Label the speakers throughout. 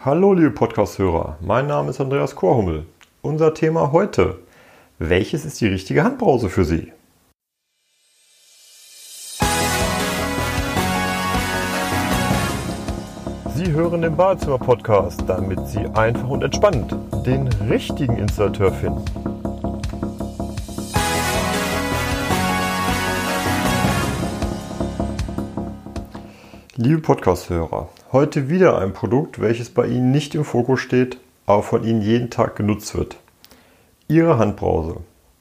Speaker 1: Hallo liebe Podcast-Hörer, mein Name ist Andreas Korhummel. Unser Thema heute, welches ist die richtige Handbrause für Sie? Sie hören den Badezimmer-Podcast, damit Sie einfach und entspannt den richtigen Installateur finden. Liebe Podcast-Hörer, heute wieder ein Produkt, welches bei Ihnen nicht im Fokus steht, aber von Ihnen jeden Tag genutzt wird. Ihre Handbrause.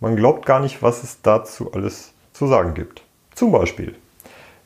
Speaker 1: Man glaubt gar nicht, was es dazu alles zu sagen gibt. Zum Beispiel,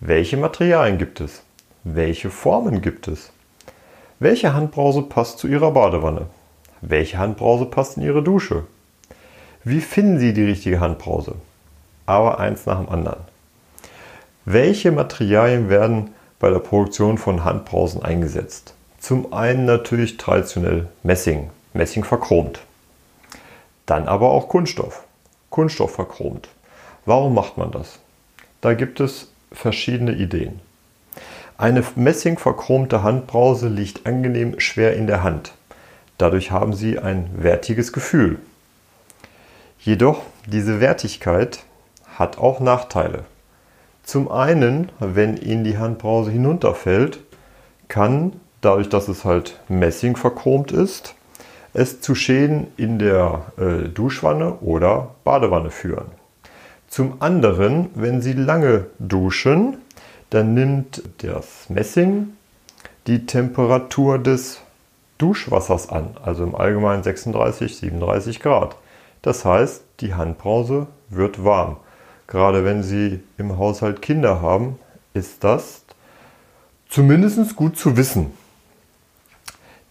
Speaker 1: welche Materialien gibt es? Welche Formen gibt es? Welche Handbrause passt zu Ihrer Badewanne? Welche Handbrause passt in Ihre Dusche? Wie finden Sie die richtige Handbrause? Aber eins nach dem anderen. Welche Materialien werden bei der Produktion von Handbrausen eingesetzt. Zum einen natürlich traditionell Messing, Messing verchromt. Dann aber auch Kunststoff, Kunststoff verchromt. Warum macht man das? Da gibt es verschiedene Ideen. Eine Messing verchromte Handbrause liegt angenehm schwer in der Hand. Dadurch haben Sie ein wertiges Gefühl. Jedoch diese Wertigkeit hat auch Nachteile. Zum einen, wenn Ihnen die Handbrause hinunterfällt, kann, dadurch, dass es halt Messing verchromt ist, es zu Schäden in der äh, Duschwanne oder Badewanne führen. Zum anderen, wenn Sie lange duschen, dann nimmt das Messing die Temperatur des Duschwassers an, also im Allgemeinen 36, 37 Grad. Das heißt, die Handbrause wird warm. Gerade wenn Sie im Haushalt Kinder haben, ist das zumindest gut zu wissen.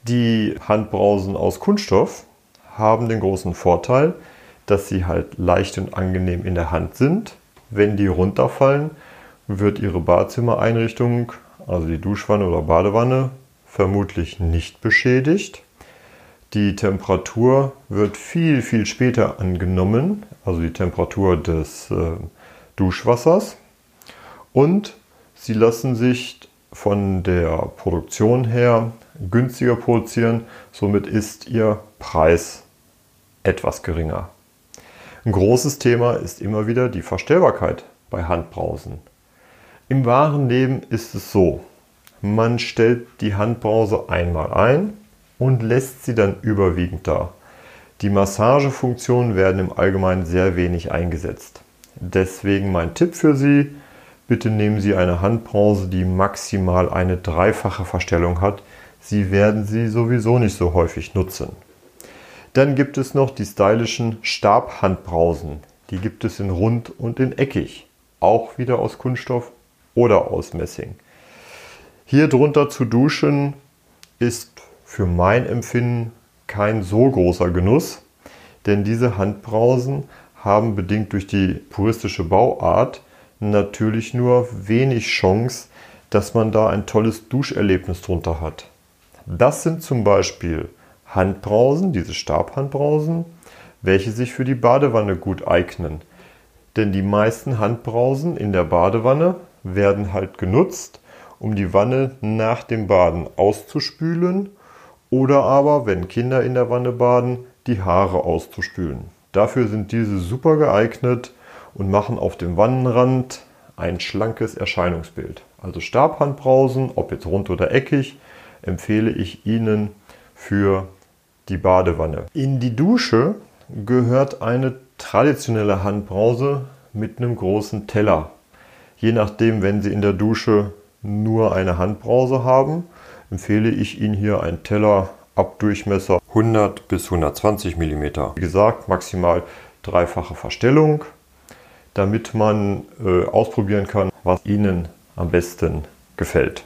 Speaker 1: Die Handbrausen aus Kunststoff haben den großen Vorteil, dass sie halt leicht und angenehm in der Hand sind. Wenn die runterfallen, wird Ihre Badezimmereinrichtung, also die Duschwanne oder Badewanne, vermutlich nicht beschädigt. Die Temperatur wird viel, viel später angenommen, also die Temperatur des äh, Duschwassers. Und sie lassen sich von der Produktion her günstiger produzieren, somit ist ihr Preis etwas geringer. Ein großes Thema ist immer wieder die Verstellbarkeit bei Handbrausen. Im wahren Leben ist es so, man stellt die Handbrause einmal ein, und lässt sie dann überwiegend da. Die Massagefunktionen werden im Allgemeinen sehr wenig eingesetzt. Deswegen mein Tipp für Sie, bitte nehmen Sie eine Handbrause, die maximal eine dreifache Verstellung hat. Sie werden sie sowieso nicht so häufig nutzen. Dann gibt es noch die stylischen Stabhandbrausen. Die gibt es in rund und in eckig. Auch wieder aus Kunststoff oder aus Messing. Hier drunter zu duschen ist für mein Empfinden kein so großer Genuss, denn diese Handbrausen haben bedingt durch die puristische Bauart natürlich nur wenig Chance, dass man da ein tolles Duscherlebnis drunter hat. Das sind zum Beispiel Handbrausen, diese Stabhandbrausen, welche sich für die Badewanne gut eignen. Denn die meisten Handbrausen in der Badewanne werden halt genutzt, um die Wanne nach dem Baden auszuspülen oder aber, wenn Kinder in der Wanne baden, die Haare auszuspülen. Dafür sind diese super geeignet und machen auf dem Wannenrand ein schlankes Erscheinungsbild. Also Stabhandbrausen, ob jetzt rund oder eckig, empfehle ich Ihnen für die Badewanne. In die Dusche gehört eine traditionelle Handbrause mit einem großen Teller. Je nachdem, wenn Sie in der Dusche nur eine Handbrause haben, empfehle ich Ihnen hier einen Teller ab Durchmesser 100 bis 120 mm. Wie gesagt, maximal dreifache Verstellung, damit man äh, ausprobieren kann, was Ihnen am besten gefällt.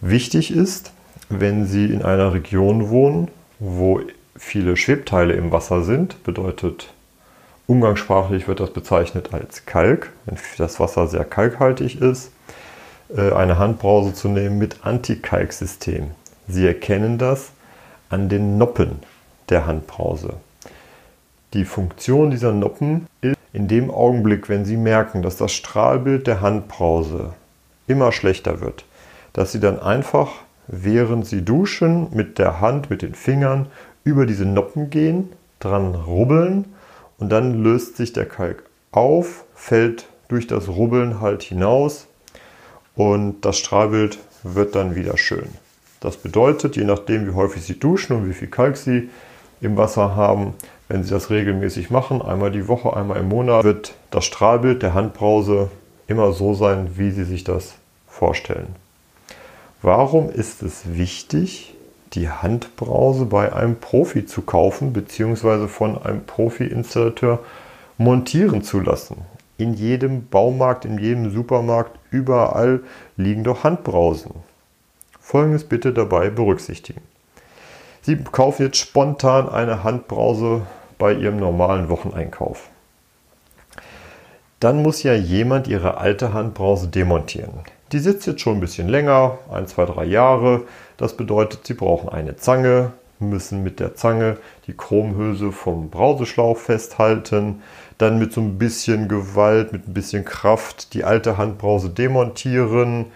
Speaker 1: Wichtig ist, wenn Sie in einer Region wohnen, wo viele Schwebteile im Wasser sind, bedeutet umgangssprachlich wird das bezeichnet als Kalk, wenn das Wasser sehr kalkhaltig ist, eine Handbrause zu nehmen mit Antikalksystem. Sie erkennen das an den Noppen der Handbrause. Die Funktion dieser Noppen ist in dem Augenblick, wenn Sie merken, dass das Strahlbild der Handbrause immer schlechter wird, dass Sie dann einfach während Sie duschen, mit der Hand, mit den Fingern über diese Noppen gehen, dran rubbeln und dann löst sich der Kalk auf, fällt durch das Rubbeln halt hinaus und das Strahlbild wird dann wieder schön. Das bedeutet, je nachdem, wie häufig Sie duschen und wie viel Kalk Sie im Wasser haben, wenn Sie das regelmäßig machen, einmal die Woche, einmal im Monat, wird das Strahlbild der Handbrause immer so sein, wie Sie sich das vorstellen. Warum ist es wichtig, die Handbrause bei einem Profi zu kaufen bzw. von einem Profi-Installateur montieren zu lassen? In jedem Baumarkt, in jedem Supermarkt, überall liegen doch Handbrausen. Folgendes bitte dabei berücksichtigen. Sie kaufen jetzt spontan eine Handbrause bei Ihrem normalen Wocheneinkauf. Dann muss ja jemand Ihre alte Handbrause demontieren. Die sitzt jetzt schon ein bisschen länger, ein, zwei, drei Jahre. Das bedeutet, Sie brauchen eine Zange, müssen mit der Zange die Chromhülse vom Brauseschlauch festhalten, dann mit so ein bisschen Gewalt, mit ein bisschen Kraft die alte Handbrause demontieren.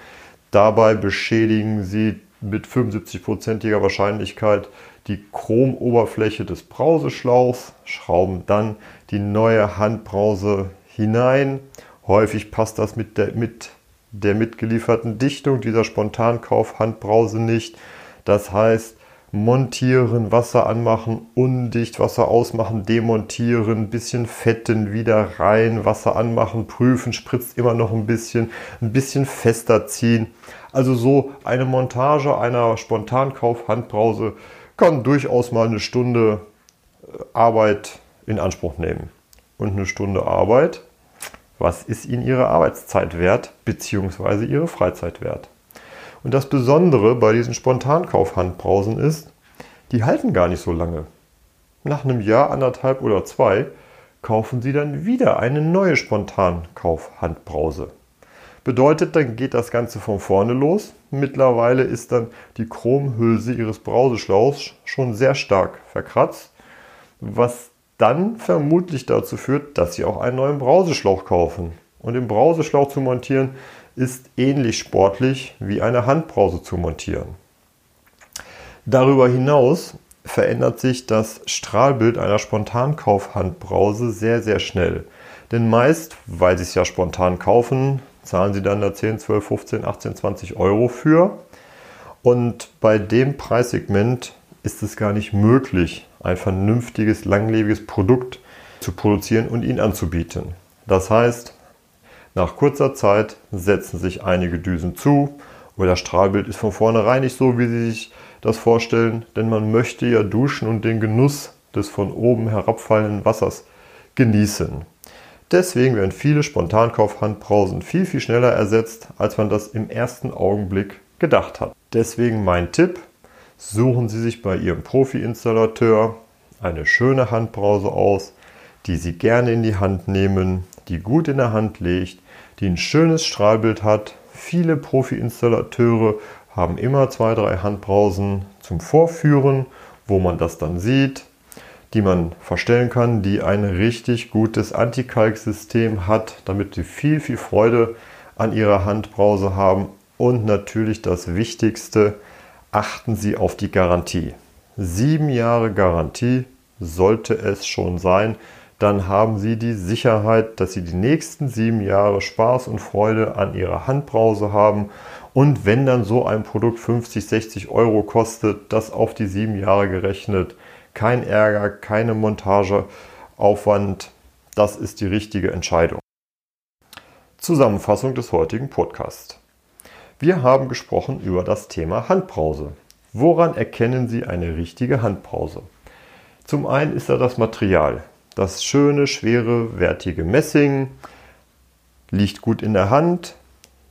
Speaker 1: Dabei beschädigen Sie mit 75%iger Wahrscheinlichkeit die Chromoberfläche des Brauseschlauchs, schrauben dann die neue Handbrause hinein. Häufig passt das mit der, mit der mitgelieferten Dichtung dieser Spontankauf Handbrause nicht. Das heißt, montieren, Wasser anmachen, undicht, Wasser ausmachen, demontieren, bisschen fetten, wieder rein, Wasser anmachen, prüfen, spritzt immer noch ein bisschen, ein bisschen fester ziehen. Also so eine Montage einer Spontankauf-Handbrause kann durchaus mal eine Stunde äh, Arbeit in Anspruch nehmen. Und eine Stunde Arbeit, was ist Ihnen Ihre Arbeitszeit wert, beziehungsweise Ihre Freizeit wert? Und das Besondere bei diesen Spontankauf-Handbrausen ist, die halten gar nicht so lange. Nach einem Jahr, anderthalb oder zwei kaufen Sie dann wieder eine neue Spontankauf-Handbrause. Bedeutet, dann geht das Ganze von vorne los. Mittlerweile ist dann die Chromhülse Ihres Brauseschlauchs schon sehr stark verkratzt, was dann vermutlich dazu führt, dass Sie auch einen neuen Brauseschlauch kaufen. Und den Brauseschlauch zu montieren ist ähnlich sportlich wie eine Handbrause zu montieren. Darüber hinaus verändert sich das Strahlbild einer Spontankauf-Handbrause sehr, sehr schnell. Denn meist, weil Sie es ja spontan kaufen, zahlen Sie dann da 10, 12, 15, 18, 20 Euro für. Und bei dem Preissegment ist es gar nicht möglich, ein vernünftiges, langlebiges Produkt zu produzieren und Ihnen anzubieten. Das heißt, nach kurzer Zeit setzen sich einige Düsen zu oder das Strahlbild ist von vornherein nicht so, wie Sie sich das vorstellen, denn man möchte ja duschen und den Genuss des von oben herabfallenden Wassers genießen. Deswegen werden viele Spontankauf-Handbrausen viel, viel schneller ersetzt, als man das im ersten Augenblick gedacht hat. Deswegen mein Tipp, suchen Sie sich bei Ihrem Profi-Installateur eine schöne Handbrause aus, die Sie gerne in die Hand nehmen, die gut in der Hand liegt, die ein schönes Strahlbild hat. Viele Profi-Installateure haben immer zwei, drei Handbrausen zum Vorführen, wo man das dann sieht, die man verstellen kann, die ein richtig gutes Antikalk-System hat, damit sie viel, viel Freude an ihrer Handbrause haben. Und natürlich das Wichtigste, achten Sie auf die Garantie. Sieben Jahre Garantie sollte es schon sein dann haben Sie die Sicherheit, dass Sie die nächsten sieben Jahre Spaß und Freude an Ihrer Handbrause haben. Und wenn dann so ein Produkt 50, 60 Euro kostet, das auf die sieben Jahre gerechnet, kein Ärger, keine Montageaufwand, das ist die richtige Entscheidung. Zusammenfassung des heutigen Podcasts. Wir haben gesprochen über das Thema Handbrause. Woran erkennen Sie eine richtige Handbrause? Zum einen ist da das Material. Das schöne, schwere, wertige Messing liegt gut in der Hand.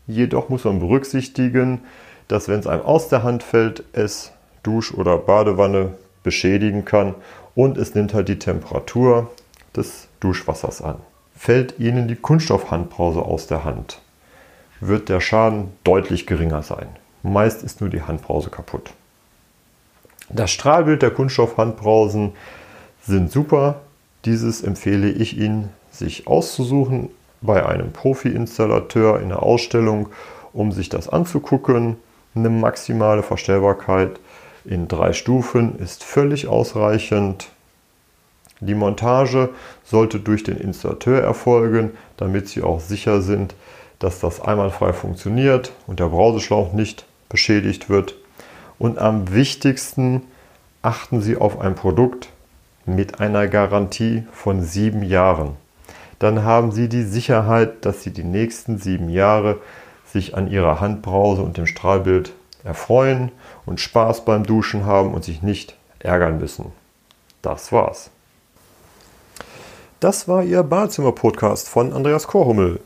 Speaker 1: Jedoch muss man berücksichtigen, dass wenn es einem aus der Hand fällt, es Dusch- oder Badewanne beschädigen kann und es nimmt halt die Temperatur des Duschwassers an. Fällt Ihnen die Kunststoffhandbrause aus der Hand, wird der Schaden deutlich geringer sein. Meist ist nur die Handbrause kaputt. Das Strahlbild der Kunststoffhandbrausen sind super, dieses empfehle ich Ihnen, sich auszusuchen bei einem Profi-Installateur in der Ausstellung, um sich das anzugucken. Eine maximale Verstellbarkeit in drei Stufen ist völlig ausreichend. Die Montage sollte durch den Installateur erfolgen, damit Sie auch sicher sind, dass das einwandfrei funktioniert und der Brauseschlauch nicht beschädigt wird. Und am wichtigsten achten Sie auf ein Produkt mit einer Garantie von sieben Jahren. Dann haben Sie die Sicherheit, dass Sie die nächsten sieben Jahre sich an Ihrer Handbrause und dem Strahlbild erfreuen und Spaß beim Duschen haben und sich nicht ärgern müssen. Das war's. Das war Ihr Badezimmer-Podcast von Andreas Korhummel.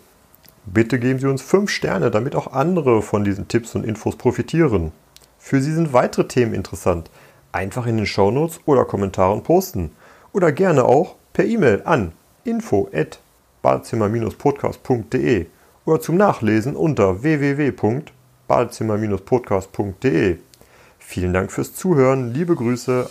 Speaker 1: Bitte geben Sie uns 5 Sterne, damit auch andere von diesen Tipps und Infos profitieren. Für Sie sind weitere Themen interessant. Einfach in den Shownotes oder Kommentaren posten. Oder gerne auch per E-Mail an info@badezimmer-podcast.de oder zum Nachlesen unter www.badezimmer-podcast.de. Vielen Dank fürs Zuhören, liebe Grüße.